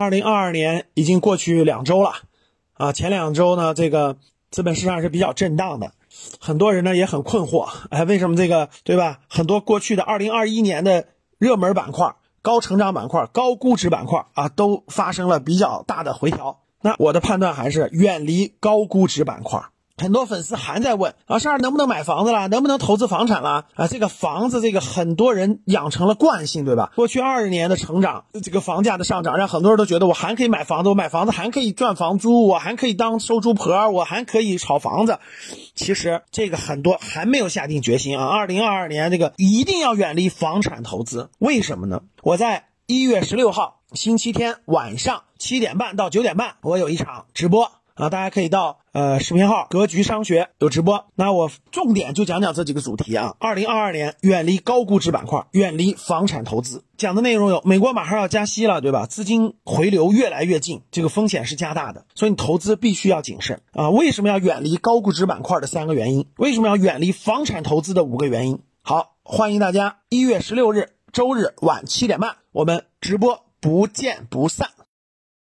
二零二二年已经过去两周了，啊，前两周呢，这个资本市场是比较震荡的，很多人呢也很困惑，哎，为什么这个对吧？很多过去的二零二一年的热门板块、高成长板块、高估值板块啊，都发生了比较大的回调。那我的判断还是远离高估值板块。很多粉丝还在问啊，十二能不能买房子了？能不能投资房产了？啊，这个房子，这个很多人养成了惯性，对吧？过去二十年的成长，这个房价的上涨，让很多人都觉得我还可以买房子，我买房子还可以赚房租，我还可以当收租婆，我还可以炒房子。其实这个很多还没有下定决心啊。二零二二年这个一定要远离房产投资，为什么呢？我在一月十六号星期天晚上七点半到九点半，我有一场直播。啊，大家可以到呃视频号格局商学有直播，那我重点就讲讲这几个主题啊。二零二二年远离高估值板块，远离房产投资。讲的内容有：美国马上要加息了，对吧？资金回流越来越近，这个风险是加大的，所以你投资必须要谨慎啊。为什么要远离高估值板块的三个原因？为什么要远离房产投资的五个原因？好，欢迎大家一月十六日周日晚七点半，我们直播不见不散。